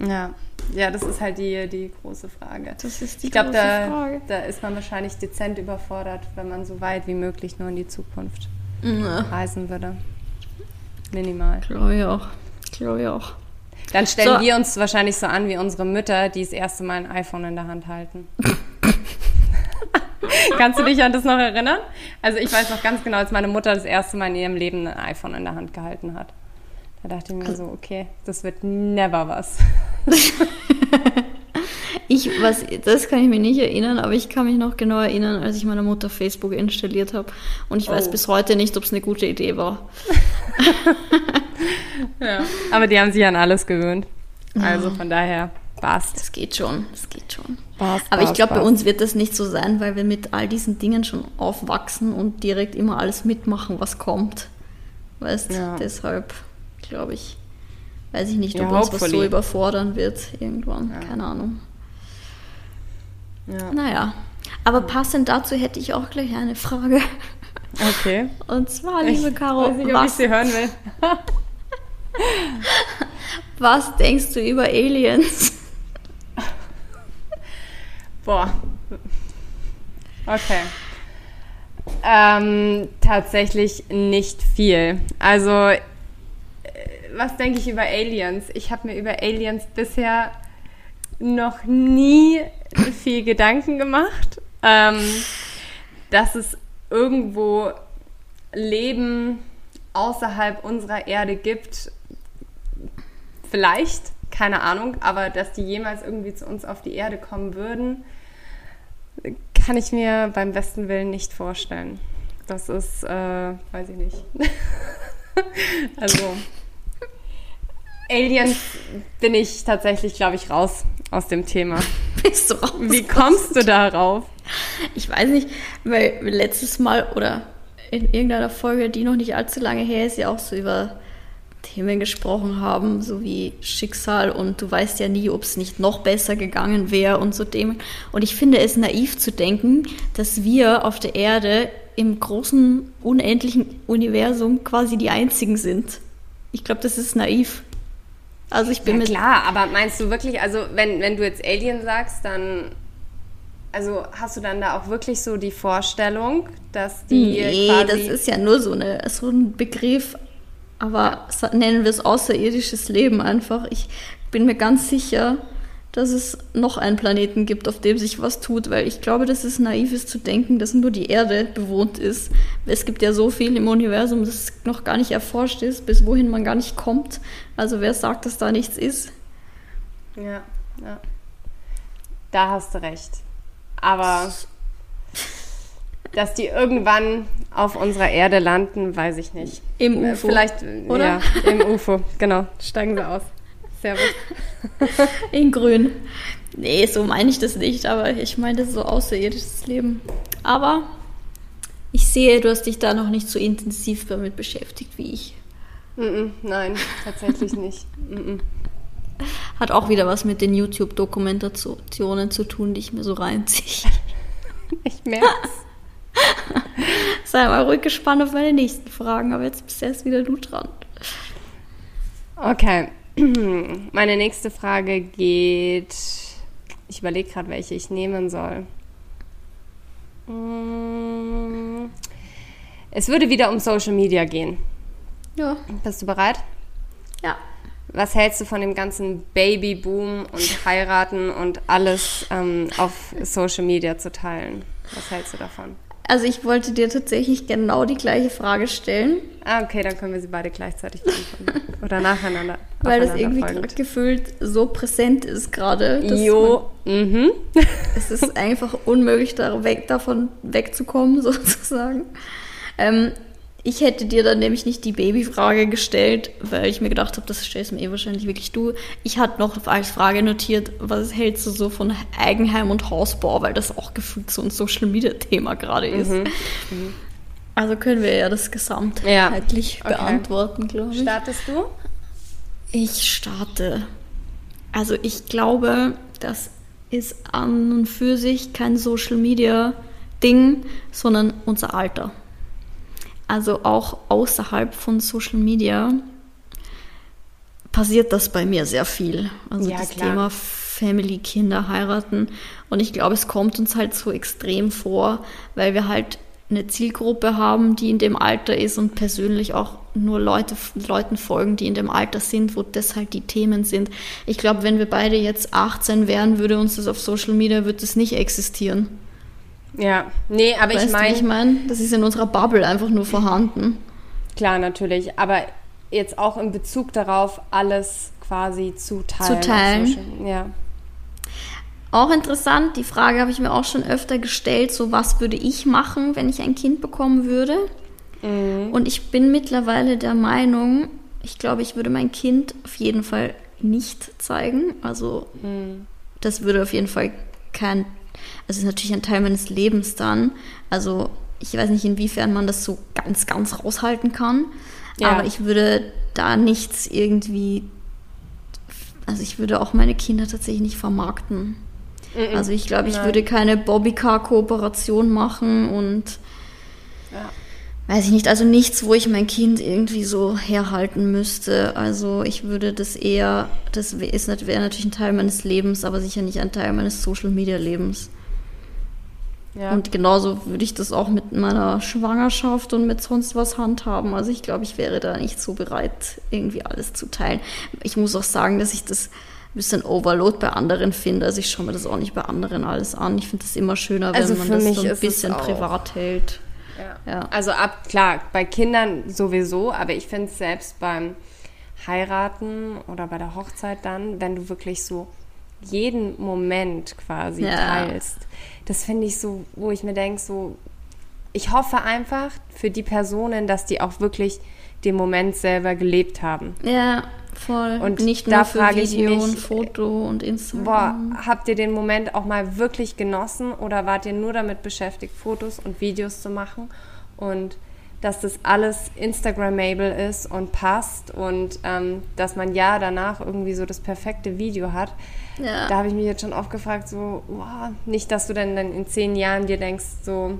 Ja, ja, das ist halt die, die große Frage. Das ist die ich glaube, da, Frage. da ist man wahrscheinlich dezent überfordert, wenn man so weit wie möglich nur in die Zukunft ja. reisen würde. Minimal. Glaube ich auch. Glaube ich auch. Dann stellen so. wir uns wahrscheinlich so an wie unsere Mütter, die das erste Mal ein iPhone in der Hand halten. [LAUGHS] Kannst du dich an das noch erinnern? Also ich weiß noch ganz genau, als meine Mutter das erste Mal in ihrem Leben ein iPhone in der Hand gehalten hat. Da dachte ich mir so, okay, das wird never was. [LAUGHS] ich, was, das kann ich mir nicht erinnern, aber ich kann mich noch genau erinnern, als ich meiner Mutter Facebook installiert habe. Und ich oh. weiß bis heute nicht, ob es eine gute Idee war. [LAUGHS] [LAUGHS] ja. Aber die haben sich an alles gewöhnt. Also von daher passt. Das geht schon, das geht schon. Passt, Aber ich glaube, bei uns wird das nicht so sein, weil wir mit all diesen Dingen schon aufwachsen und direkt immer alles mitmachen, was kommt. Weißt, ja. deshalb glaube ich. Weiß ich nicht, ob ja, uns was so überfordern wird irgendwann. Ja. Keine Ahnung. Ja. Naja. Aber passend dazu hätte ich auch gleich eine Frage. Okay. [LAUGHS] Und zwar, liebe Caro, weiß nicht, was, ich sie hören will. [LAUGHS] was denkst du über Aliens? Boah. Okay. Ähm, tatsächlich nicht viel. Also, äh, was denke ich über Aliens? Ich habe mir über Aliens bisher noch nie viel Gedanken gemacht, ähm, dass es irgendwo Leben außerhalb unserer Erde gibt. Vielleicht, keine Ahnung, aber dass die jemals irgendwie zu uns auf die Erde kommen würden, kann ich mir beim besten Willen nicht vorstellen. Das ist, äh, weiß ich nicht. [LAUGHS] also, Aliens bin ich tatsächlich, glaube ich, raus aus dem Thema. [LAUGHS] Bist du raus? Wie kommst du darauf? Ich weiß nicht, weil letztes Mal oder in irgendeiner Folge, die noch nicht allzu lange her ist, ja auch so über Themen gesprochen haben, so wie Schicksal und du weißt ja nie, ob es nicht noch besser gegangen wäre und so Themen. Und ich finde es naiv zu denken, dass wir auf der Erde im großen, unendlichen Universum quasi die Einzigen sind. Ich glaube, das ist naiv. Also ich bin ja, klar, aber meinst du wirklich, also wenn, wenn du jetzt Alien sagst, dann also hast du dann da auch wirklich so die Vorstellung, dass die Nee, das ist ja nur so, eine, so ein Begriff, aber nennen wir es außerirdisches Leben einfach. Ich bin mir ganz sicher, dass es noch einen Planeten gibt, auf dem sich was tut, weil ich glaube, dass es naiv ist zu denken, dass nur die Erde bewohnt ist. Es gibt ja so viel im Universum, das noch gar nicht erforscht ist, bis wohin man gar nicht kommt. Also wer sagt, dass da nichts ist? Ja, ja. Da hast du recht. Aber dass die irgendwann auf unserer Erde landen, weiß ich nicht. Im äh, UFO. Vielleicht, oder? Ja, im UFO, genau. Steigen wir aus. Servus. [LAUGHS] In grün. Nee, so meine ich das nicht, aber ich meine das so außerirdisches Leben. Aber ich sehe, du hast dich da noch nicht so intensiv damit beschäftigt wie ich. Mm -mm, nein, tatsächlich nicht. Mm Hat auch wieder was mit den YouTube-Dokumentationen zu tun, die ich mir so reinziehe. [LAUGHS] Ich merke es. [LAUGHS] Sei mal ruhig gespannt auf meine nächsten Fragen, aber jetzt bist erst wieder du dran. Okay. [CLEARS THROAT] Meine nächste Frage geht. Ich überlege gerade, welche ich nehmen soll. Mm. Es würde wieder um Social Media gehen. Ja. Bist du bereit? Ja. Was hältst du von dem ganzen Babyboom und [LAUGHS] heiraten und alles ähm, auf Social Media zu teilen? Was hältst du davon? Also ich wollte dir tatsächlich genau die gleiche Frage stellen. Ah, okay, dann können wir sie beide gleichzeitig beantworten. Oder nacheinander. Weil das irgendwie folgend. gefühlt so präsent ist gerade. Jo. Mhm. [LAUGHS] es ist einfach unmöglich, da weg, davon wegzukommen, [LAUGHS] sozusagen. Ähm, ich hätte dir dann nämlich nicht die Babyfrage gestellt, weil ich mir gedacht habe, das stellst mir eh wahrscheinlich wirklich du. Ich hatte noch als Frage notiert, was hältst du so von Eigenheim und Hausbau, weil das auch gefühlt so ein Social Media Thema gerade ist. Mhm. Mhm. Also können wir ja das gesamtheitlich ja. okay. beantworten, glaube ich. Startest du? Ich starte. Also ich glaube, das ist an und für sich kein Social Media Ding, sondern unser Alter also auch außerhalb von Social Media, passiert das bei mir sehr viel. Also ja, das klar. Thema Family, Kinder, heiraten. Und ich glaube, es kommt uns halt so extrem vor, weil wir halt eine Zielgruppe haben, die in dem Alter ist und persönlich auch nur Leute, Leuten folgen, die in dem Alter sind, wo das halt die Themen sind. Ich glaube, wenn wir beide jetzt 18 wären, würde uns das auf Social Media, würde das nicht existieren. Ja, nee, aber weißt ich meine. Ich meine, das ist in unserer Bubble einfach nur vorhanden. Klar, natürlich. Aber jetzt auch in Bezug darauf, alles quasi zu teilen. Zu teilen. Ja. Auch interessant, die Frage habe ich mir auch schon öfter gestellt, so was würde ich machen, wenn ich ein Kind bekommen würde? Mhm. Und ich bin mittlerweile der Meinung, ich glaube, ich würde mein Kind auf jeden Fall nicht zeigen. Also mhm. das würde auf jeden Fall kein es ist natürlich ein Teil meines Lebens dann. Also ich weiß nicht, inwiefern man das so ganz, ganz raushalten kann. Ja. Aber ich würde da nichts irgendwie, also ich würde auch meine Kinder tatsächlich nicht vermarkten. Mm Also ich glaube, ich Nein. würde keine Bobbycar-Kooperation machen und ja. Weiß ich nicht, also nichts, wo ich mein Kind irgendwie so herhalten müsste. Also ich würde das eher, das wäre natürlich ein Teil meines Lebens, aber sicher nicht ein Teil meines Social-Media-Lebens. Ja. Und genauso würde ich das auch mit meiner Schwangerschaft und mit sonst was handhaben. Also ich glaube, ich wäre da nicht so bereit, irgendwie alles zu teilen. Ich muss auch sagen, dass ich das bisschen Overload bei anderen finde. Also ich schaue mir das auch nicht bei anderen alles an. Ich finde es immer schöner, wenn Also man das so ein ist bisschen privat hält. Ja. Ja. Also ab, klar, bei Kindern sowieso, aber ich finde es selbst beim Heiraten oder bei der Hochzeit dann, wenn du wirklich so jeden Moment quasi Ja. teilst, das finde ich so, wo ich mir denke, so, ich hoffe einfach für die Personen, dass die auch wirklich den Moment selber gelebt haben. Ja, voll. Und nicht da nur für frage ich mich, und Foto und Instagram. Boah, habt ihr den Moment auch mal wirklich genossen oder wart ihr nur damit beschäftigt, Fotos und Videos zu machen und dass das alles Instagrammable ist und passt und ähm, dass man ja danach irgendwie so das perfekte Video hat. Ja. Da habe ich mich jetzt schon oft gefragt, so, boah, nicht, dass du dann, dann in zehn Jahren dir denkst, so,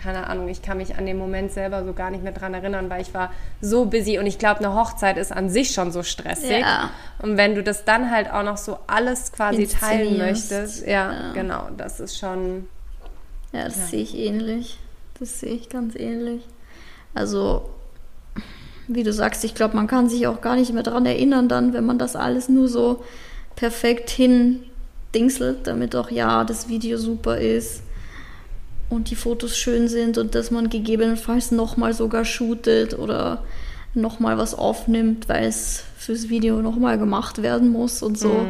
keine Ahnung, ich kann mich an den Moment selber so gar nicht mehr dran erinnern, weil ich war so busy und ich glaube, eine Hochzeit ist an sich schon so stressig. Ja. Und wenn du das dann halt auch noch so alles quasi teilen möchtest, ja, Ja. genau, das ist schon, Ja, das Ja. sehe ich ähnlich. Das sehe ich ganz ähnlich. Also, wie du sagst, ich glaube, man kann sich auch gar nicht mehr dran erinnern dann, wenn man das alles nur so perfekt hindingselt, damit auch ja das Video super ist und die Fotos schön sind und dass man gegebenenfalls nochmal sogar shootet oder nochmal was aufnimmt, weil es fürs Video nochmal gemacht werden muss und so.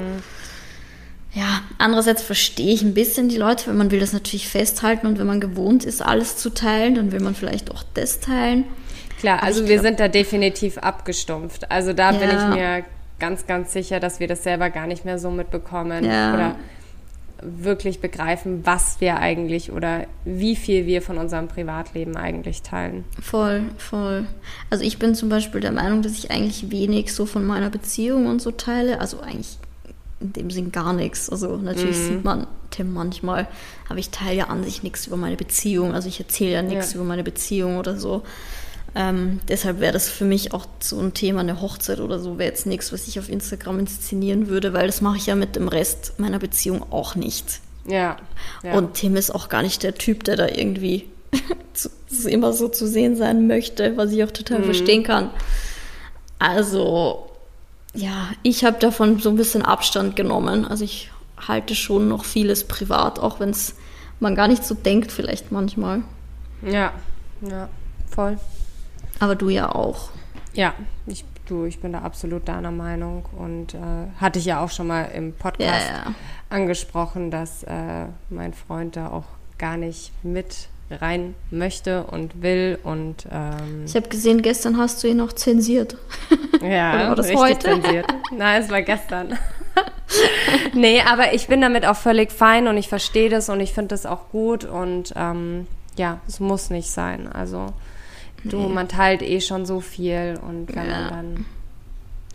Ja, andererseits verstehe ich ein bisschen die Leute, weil man will das natürlich festhalten und wenn man gewohnt ist, alles zu teilen, dann will man vielleicht auch das teilen. klar, Aber also wir glaub- sind da definitiv abgestumpft. Also da bin Ja. ich mir ganz, ganz sicher, dass wir das selber gar nicht mehr so mitbekommen Ja. oder wirklich begreifen, was wir eigentlich oder wie viel wir von unserem Privatleben eigentlich teilen. Voll, voll. Also ich bin zum Beispiel der Meinung, dass ich eigentlich wenig so von meiner Beziehung und so teile. Also eigentlich in dem Sinn gar nichts. Also natürlich sieht man Tim manchmal, aber ich teile ja an sich nichts über meine Beziehung. Also ich erzähle ja nichts Ja. über meine Beziehung oder so. Ähm, deshalb wäre das für mich auch so ein Thema, eine Hochzeit oder so, wäre jetzt nichts, was ich auf Instagram inszenieren würde, weil das mache ich ja mit dem Rest meiner Beziehung auch nicht. Ja. ja. Und Tim ist auch gar nicht der Typ, der da irgendwie [LAUGHS] immer so zu sehen sein möchte, was ich auch total verstehen kann. Also, ja, ich habe davon so ein bisschen Abstand genommen. Also ich halte schon noch vieles privat, auch wenn es man gar nicht so denkt vielleicht manchmal. ja, ja, voll. Aber du ja auch. Ja, ich, du, ich bin da absolut deiner Meinung und äh, hatte ich ja auch schon mal im Podcast Ja, ja. angesprochen, dass äh, mein Freund da auch gar nicht mit rein möchte und will und ähm, Ich habe gesehen, gestern hast du ihn noch zensiert. [LAUGHS] ja, Oder war das richtig heute? zensiert. Nein, es war gestern. [LAUGHS] nee, aber ich bin damit auch völlig fein und ich verstehe das und ich finde das auch gut und ähm, ja, es muss nicht sein. Also du, man teilt eh schon so viel und wenn Ja. man dann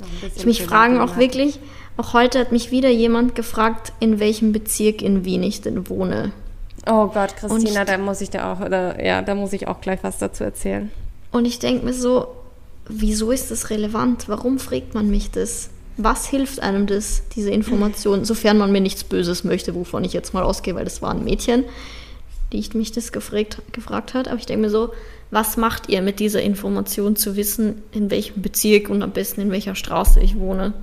noch ein bisschen Ich mich fragen auch hat. wirklich, auch heute hat mich wieder jemand gefragt, in welchem Bezirk in Wien ich denn wohne. Oh Gott, Christina, Und- da muss ich da auch, oder, ja, da muss ich auch gleich was dazu erzählen. Und ich denke mir so, wieso ist das relevant? Warum fragt man mich das? Was hilft einem das, diese Information, [LAUGHS] sofern man mir nichts Böses möchte, wovon ich jetzt mal ausgehe, weil das war ein Mädchen, die ich mich das gefragt, gefragt hat. Aber ich denke mir so, was macht ihr mit dieser Information zu wissen, in welchem Bezirk und am besten in welcher Straße ich wohne?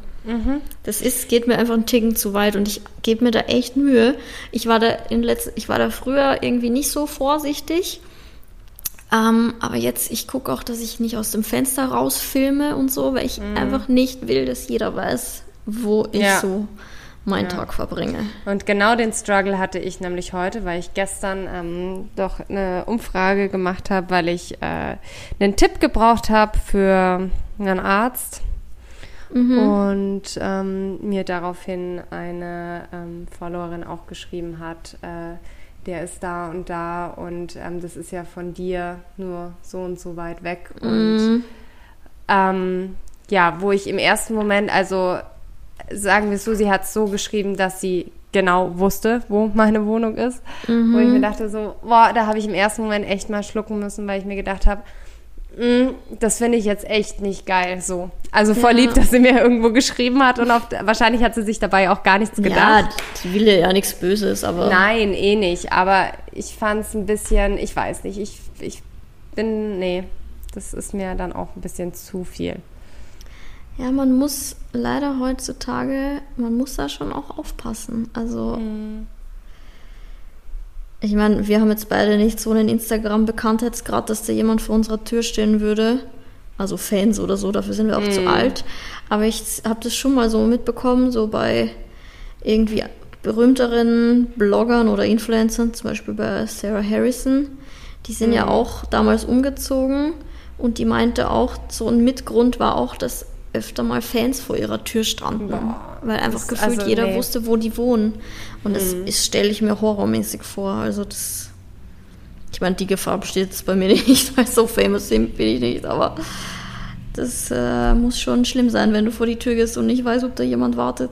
Das ist, geht mir einfach einen Ticken zu weit und ich gebe mir da echt Mühe. Ich war da in letz ich war da früher irgendwie nicht so vorsichtig. Ähm, aber jetzt, ich gucke auch, dass ich nicht aus dem Fenster rausfilme und so, weil ich einfach nicht will, dass jeder weiß, wo ich Ja. so meinen Ja. Tag verbringe. Und genau den Struggle hatte ich nämlich heute, weil ich gestern ähm, doch eine Umfrage gemacht habe, weil ich äh, einen Tipp gebraucht habe für einen Arzt. Und ähm, mir daraufhin eine ähm, Followerin auch geschrieben hat, äh, der ist da und da und ähm, das ist ja von dir nur so und so weit weg. Und ähm, ja, wo ich im ersten Moment, also sagen wir es so, sie hat es so geschrieben, dass sie genau wusste, wo meine Wohnung ist. Wo ich mir dachte so, boah, da habe ich im ersten Moment echt mal schlucken müssen, weil ich mir gedacht habe, mm, das finde ich jetzt echt nicht geil so. Also voll Ja. lieb, dass sie mir irgendwo geschrieben hat und auf, wahrscheinlich hat sie sich dabei auch gar nichts Ja, gedacht. die will ja nichts Böses, aber Nein, eh nicht. Aber ich fand es ein bisschen, ich weiß nicht, ich, ich bin, nee, das ist mir dann auch ein bisschen zu viel. Ja, man muss leider heutzutage, man muss da schon auch aufpassen. Also, Mhm. ich meine, wir haben jetzt beide nicht so einen Instagram-Bekanntheitsgrad, dass da jemand vor unserer Tür stehen würde. Also Fans oder so, dafür sind wir auch zu alt. Aber ich habe das schon mal so mitbekommen, so bei irgendwie berühmteren Bloggern oder Influencern, zum Beispiel bei Sarah Harrison. Die sind ja auch damals umgezogen und die meinte auch, so ein Mitgrund war auch, dass öfter mal Fans vor ihrer Tür standen. Boah, weil einfach das- gefühlt also, jeder nee. wusste, wo die wohnen. Und das ist- stelle ich mir horrormäßig vor. Also das. Ich meine, die Gefahr besteht jetzt bei mir [LAUGHS] nicht, weil so famous bin ich nicht, aber das äh, muss schon schlimm sein, wenn du vor die Tür gehst und nicht weißt, ob da jemand wartet.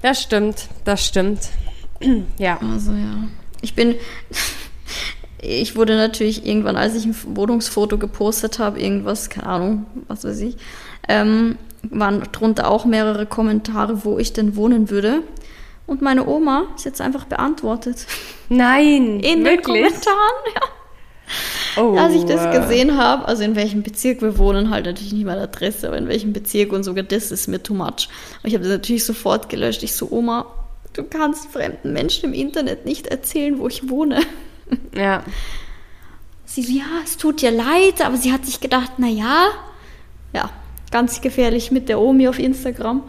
Das stimmt, das stimmt. [CLEARS THROAT] ja. Also ja. Ich bin. Ich wurde natürlich irgendwann, als ich ein Wohnungsfoto gepostet habe, irgendwas, keine Ahnung, was weiß ich, ähm, waren drunter auch mehrere Kommentare, wo ich denn wohnen würde. Und meine Oma ist jetzt einfach beantwortet. Nein, [LAUGHS] In den wirklich? Kommentaren, ja. Oh, Als ich das gesehen habe, also in welchem Bezirk wir wohnen, halt natürlich nicht meine Adresse, aber in welchem Bezirk und sogar das ist mir too much. Und ich habe das natürlich sofort gelöscht. Ich so, Oma, du kannst fremden Menschen im Internet nicht erzählen, wo ich wohne. [LAUGHS] Ja. Sie so, ja, es tut dir leid, aber sie hat sich gedacht, na ja, ja, ganz gefährlich mit der Omi auf Instagram.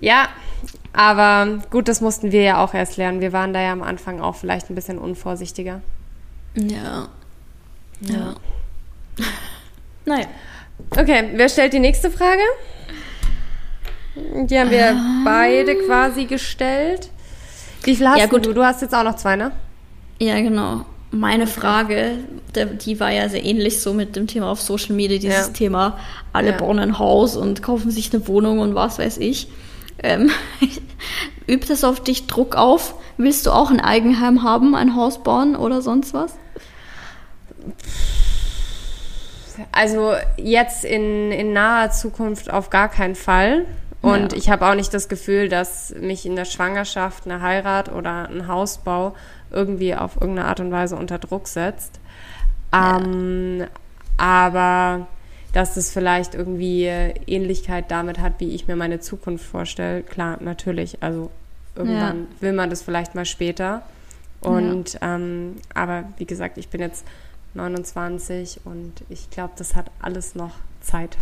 Ja, aber gut, das mussten wir ja auch erst lernen. Wir waren da ja am Anfang auch vielleicht ein bisschen unvorsichtiger. Ja. Ja. [LAUGHS] naja. Okay, wer stellt die nächste Frage? Die haben wir beide quasi gestellt. Wie viel hast Ja, gut. du? Du hast jetzt auch noch zwei, ne? Ja, genau. Meine Frage, die war ja sehr ähnlich so mit dem Thema auf Social Media, dieses Ja. Thema, alle Ja. bauen ein Haus und kaufen sich eine Wohnung und was weiß ich. Ähm, [LAUGHS] übt das auf dich Druck auf? Willst du auch ein Eigenheim haben, ein Haus bauen oder sonst was? Also jetzt in, in naher Zukunft auf gar keinen Fall. Und Ja. ich habe auch nicht das Gefühl, dass mich in der Schwangerschaft eine Heirat oder ein Hausbau irgendwie auf irgendeine Art und Weise unter Druck setzt. Ähm, aber dass es vielleicht irgendwie Ähnlichkeit damit hat, wie ich mir meine Zukunft vorstelle, klar, natürlich. Also irgendwann will man das vielleicht mal später. Und ähm, aber wie gesagt, ich bin jetzt 29 und ich glaube, das hat alles noch Zeit.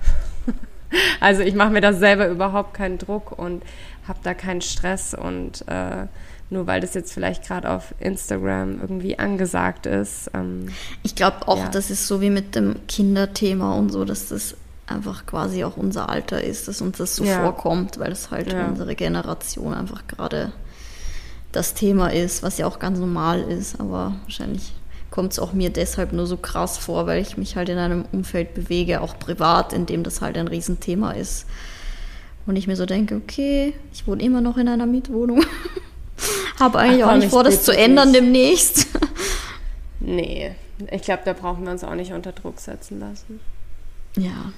[LAUGHS] also ich mache mir da selber überhaupt keinen Druck und habe da keinen Stress und äh, nur weil das jetzt vielleicht gerade auf Instagram irgendwie angesagt ist. Ähm, Ich glaube auch, Ja. das ist so wie mit dem Kinderthema und so, dass das einfach quasi auch unser Alter ist, dass uns das so Ja. vorkommt, weil es halt Ja. unsere Generation einfach gerade das Thema ist, was ja auch ganz normal ist, aber wahrscheinlich kommt es auch mir deshalb nur so krass vor, weil ich mich halt in einem Umfeld bewege, auch privat, in dem das halt ein Riesenthema ist. Und ich mir so denke, okay, ich wohne immer noch in einer Mietwohnung. [LAUGHS] Habe eigentlich Ach, auch nicht ich vor, das zu ändern demnächst. [LAUGHS] nee, ich glaube, da brauchen wir uns auch nicht unter Druck setzen lassen. Ja.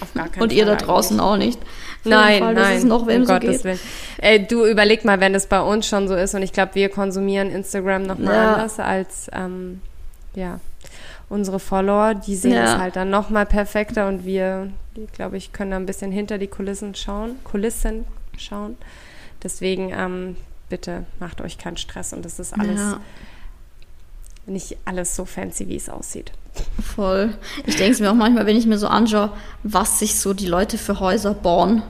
Auf gar keinen Und ihr da Fall draußen eigentlich. auch nicht. Für Nein, Fall, nein, es noch wem um so Gottes geht. Willen. Ey, du überleg mal, wenn es bei uns schon so ist und ich glaube, wir konsumieren Instagram noch mal Ja. anders als ähm, ja unsere Follower, die sehen Ja. es halt dann noch mal perfekter und wir, glaube ich, können da ein bisschen hinter die Kulissen schauen, Kulissen schauen. Deswegen ähm, bitte macht euch keinen Stress und das ist alles Ja, nicht alles so fancy, wie es aussieht. voll. Ich denke es mir auch manchmal, wenn ich mir so anschaue, was sich so die Leute für Häuser bauen.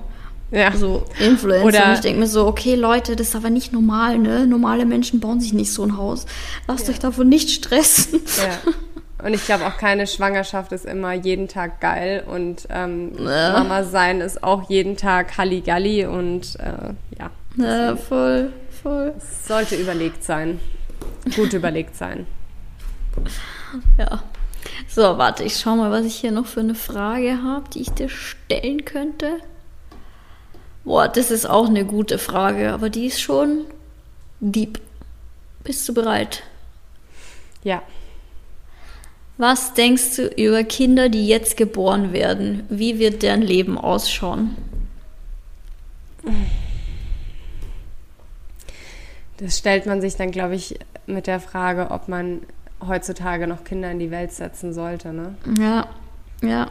Ja. So Influencer. Oder- und ich denke mir so, okay, Leute, das ist aber nicht normal, ne? Normale Menschen bauen sich nicht so ein Haus. Lasst euch davon nicht stressen. Ja. Und ich glaube auch keine Schwangerschaft ist immer jeden Tag geil und ähm, Ja. Mama sein ist auch jeden Tag Halligalli und äh, ja, Ja, voll, voll. sollte überlegt sein. Gut überlegt sein. Ja. So, warte, ich schau mal, was ich hier noch für eine Frage habe, die ich dir stellen könnte. Boah, das ist auch eine gute Frage, aber die ist schon deep. Bist du bereit? Ja. Was denkst du über Kinder, die jetzt geboren werden? Wie wird deren Leben ausschauen? [LAUGHS] Das stellt man sich dann, glaube ich, mit der Frage, ob man heutzutage noch Kinder in die Welt setzen sollte. Ne? Ja, ja.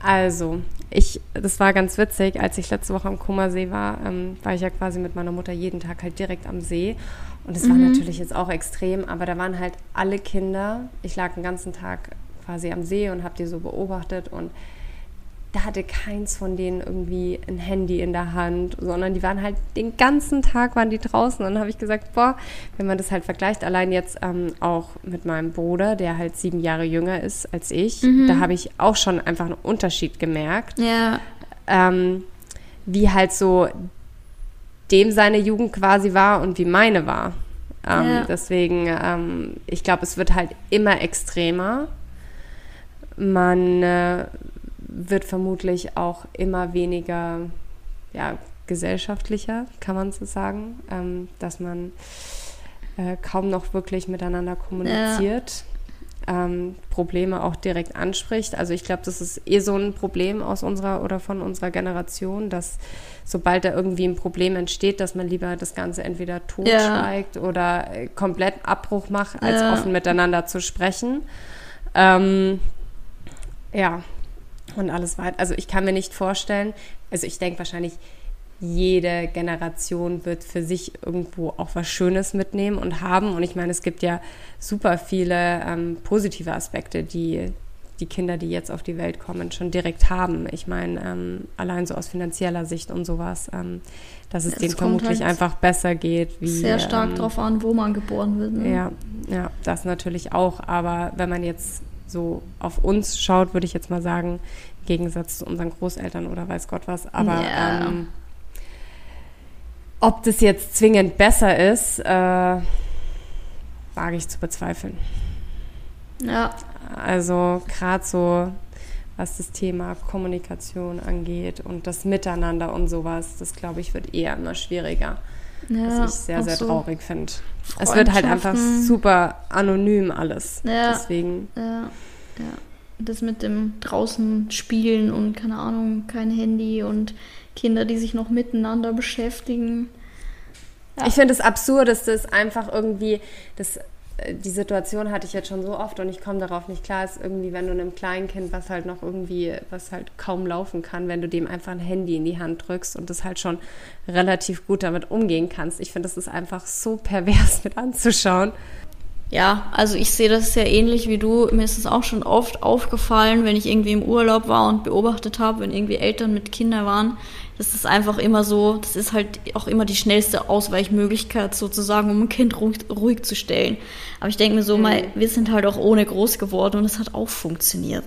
Also, ich, das war ganz witzig, als ich letzte Woche am Kummersee war, ähm, war ich ja quasi mit meiner Mutter jeden Tag halt direkt am See. Und es mhm. war natürlich jetzt auch extrem, aber da waren halt alle Kinder. Ich lag den ganzen Tag quasi am See und habe die so beobachtet und da hatte keins von denen irgendwie ein Handy in der Hand, sondern die waren halt den ganzen Tag waren die draußen. Und dann habe ich gesagt, boah, wenn man das halt vergleicht, allein jetzt ähm, auch mit meinem Bruder, der halt sieben Jahre jünger ist als ich, mhm. da habe ich auch schon einfach einen Unterschied gemerkt. Ja. Ähm, wie halt so dem seine Jugend quasi war und wie meine war. Ähm, ja. Deswegen, ähm, ich glaube, es wird halt immer extremer. Man äh, wird vermutlich auch immer weniger ja, gesellschaftlicher, kann man so sagen, ähm, dass man äh, kaum noch wirklich miteinander kommuniziert. Ja. Ähm, Probleme auch direkt anspricht. Also ich glaube, das ist eh so ein Problem aus unserer oder von unserer Generation, dass sobald da irgendwie ein Problem entsteht, dass man lieber das Ganze entweder totschweigt ja. oder äh, komplett Abbruch macht, als ja. offen miteinander zu sprechen. Ähm, ja, und alles weiter. Also ich kann mir nicht vorstellen, also ich denke wahrscheinlich, jede Generation wird für sich irgendwo auch was Schönes mitnehmen und haben. Und ich meine, es gibt ja super viele ähm, positive Aspekte, die die Kinder, die jetzt auf die Welt kommen, schon direkt haben. Ich meine, ähm, allein so aus finanzieller Sicht und sowas, ähm, dass es ja, denen vermutlich halt einfach besser geht. Wie, sehr stark ähm, darauf an, wo man geboren wird. Ne? Ja, ja, das natürlich auch. Aber wenn man jetzt so auf uns schaut, würde ich jetzt mal sagen, im Gegensatz zu unseren Großeltern oder weiß Gott was. Aber yeah. ähm, ob das jetzt zwingend besser ist, äh, wage ich zu bezweifeln. Ja. Also gerade so, was das Thema Kommunikation angeht und das Miteinander und sowas, das glaube ich wird eher immer schwieriger. Ja, was ich sehr, sehr so traurig finde. Es wird halt einfach super anonym alles. Ja, Deswegen. Ja, ja. Das mit dem draußen spielen und keine Ahnung, kein Handy und Kinder, die sich noch miteinander beschäftigen. Ja. Ich finde es absurd, dass das einfach irgendwie, das die Situation hatte ich jetzt schon so oft und ich komme darauf nicht klar, ist irgendwie, wenn du einem kleinen Kind, was halt noch irgendwie, was halt kaum laufen kann, wenn du dem einfach ein Handy in die Hand drückst und das halt schon relativ gut damit umgehen kannst. Ich finde, das ist einfach so pervers [LAUGHS] mit anzuschauen. Ja, also ich sehe das sehr ähnlich wie du. Mir ist es auch schon oft aufgefallen, wenn ich irgendwie im Urlaub war und beobachtet habe, wenn irgendwie Eltern mit Kindern waren, das ist einfach immer so, das ist halt auch immer die schnellste Ausweichmöglichkeit sozusagen, um ein Kind ruhig, ruhig zu stellen. Aber ich denke mir so, mhm. mal, wir sind halt auch ohne groß geworden und es hat auch funktioniert.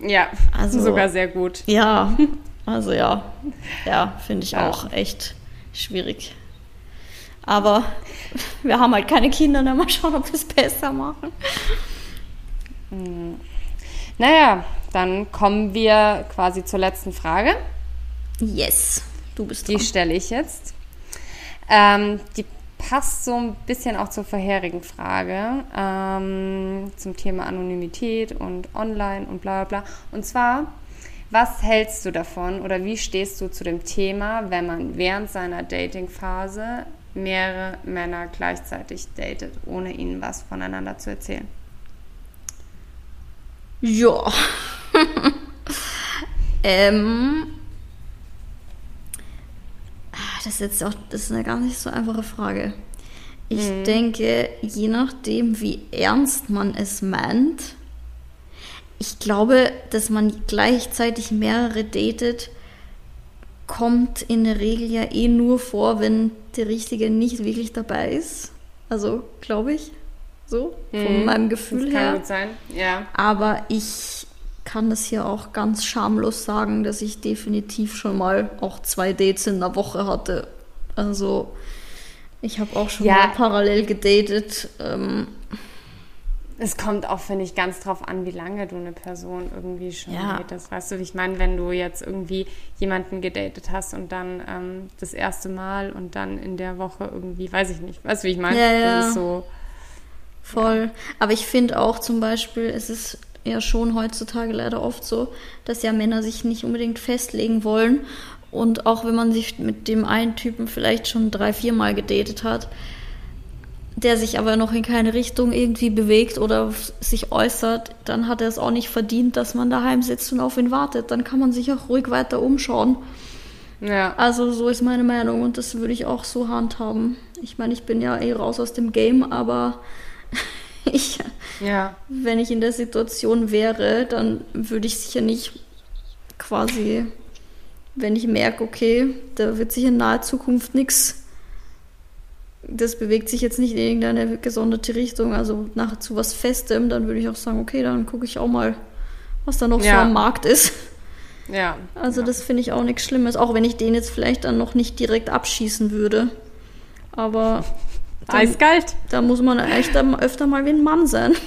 Ja, also, sogar sehr gut. Ja, [LAUGHS] also ja, ja, finde ich ja. auch echt schwierig. Aber wir haben halt keine Kinder, dann mal schauen, ob wir es besser machen. Hm. Naja, dann kommen wir quasi zur letzten Frage. Yes, du bist dran. Die stelle ich jetzt. Ähm, die passt so ein bisschen auch zur vorherigen Frage ähm, zum Thema Anonymität und Online und bla bla bla. Und zwar, was hältst du davon oder wie stehst du zu dem Thema, wenn man während seiner Dating-Phase mehrere Männer gleichzeitig datet, ohne ihnen was voneinander zu erzählen? Ja. [LAUGHS] ähm, das ist jetzt auch das ist eine gar nicht so einfache Frage. Ich mhm. denke, je nachdem, wie ernst man es meint, ich glaube, dass man gleichzeitig mehrere datet, kommt in der Regel ja eh nur vor, wenn der Richtige nicht wirklich dabei ist. Also, glaube ich, so, von mhm. meinem Gefühl das kann her. Gut sein, ja. Aber ich kann das hier auch ganz schamlos sagen, dass ich definitiv schon mal auch zwei Dates in der Woche hatte. Also ich habe auch schon ja. mal parallel gedatet. Ähm, es kommt auch, finde ich, ganz drauf an, wie lange du eine Person irgendwie schon ja. datest. Weißt du, wie ich meine, wenn du jetzt irgendwie jemanden gedatet hast und dann ähm, das erste Mal und dann in der Woche irgendwie, weiß ich nicht, weißt du, wie ich meine? Ja, ja. Das ist so. Voll. Ja. Aber ich finde auch zum Beispiel, es ist ja schon heutzutage leider oft so, dass ja Männer sich nicht unbedingt festlegen wollen. Und auch wenn man sich mit dem einen Typen vielleicht schon drei, vier Mal gedatet hat, der sich aber noch in keine Richtung irgendwie bewegt oder sich äußert, dann hat er es auch nicht verdient, dass man daheim sitzt und auf ihn wartet. Dann kann man sich auch ruhig weiter umschauen. Ja. Also so ist meine Meinung und das würde ich auch so handhaben. Ich meine, ich bin ja eh raus aus dem Game, aber [LAUGHS] ich, Ja. wenn ich in der Situation wäre, dann würde ich sicher nicht quasi, wenn ich merke, okay, da wird sich in naher Zukunft nichts, das bewegt sich jetzt nicht in irgendeine gesonderte Richtung, also nach zu was Festem, dann würde ich auch sagen, okay, dann gucke ich auch mal, was da noch so Ja. am Markt ist. Ja. Also ja. das finde ich auch nichts Schlimmes, auch wenn ich den jetzt vielleicht dann noch nicht direkt abschießen würde. Aber dann, [LAUGHS] Eiskalt. da muss man echt öfter mal wie ein Mann sein. [LAUGHS]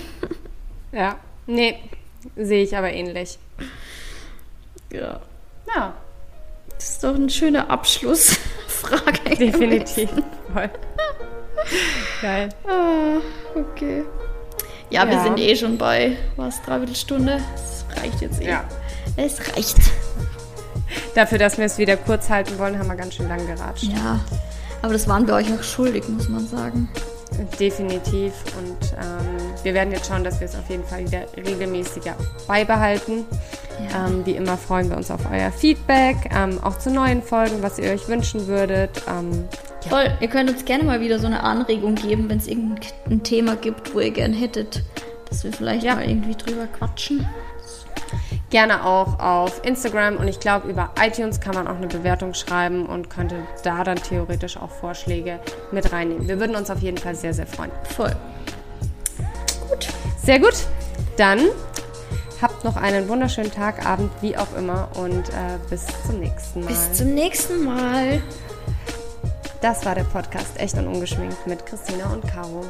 Ja. Nee, sehe ich aber ähnlich. Ja. Ja, Das ist doch eine schöne Abschlussfrage. [LAUGHS] definitiv. Voll. [LAUGHS] Geil. Ah, okay. Ja, wir Ja. sind eh schon bei, was, dreiviertel Stunde? Es reicht jetzt eh. Ja. Es reicht. Dafür, dass wir es wieder kurz halten wollen, haben wir ganz schön lang geratscht. Ja, aber das waren wir euch auch schuldig, muss man sagen. Definitiv. Und ähm, wir werden jetzt schauen, dass wir es auf jeden Fall wieder regelmäßiger beibehalten. Ja. Ähm, wie immer freuen wir uns auf euer Feedback, ähm, auch zu neuen Folgen, was ihr euch wünschen würdet. Ähm, Voll, ihr könnt uns gerne mal wieder so eine Anregung geben, wenn es irgendein Thema gibt, wo ihr gern hättet, dass wir vielleicht Ja. mal irgendwie drüber quatschen. gerne auch auf Instagram und ich glaube, über iTunes kann man auch eine Bewertung schreiben und könnte da dann theoretisch auch Vorschläge mit reinnehmen. Wir würden uns auf jeden Fall sehr, sehr freuen. Voll. Sehr gut, dann habt noch einen wunderschönen Tag, Abend, wie auch immer und äh, bis zum nächsten Mal. Bis zum nächsten Mal. das war der Podcast Echt und Ungeschminkt mit Christina und Caro.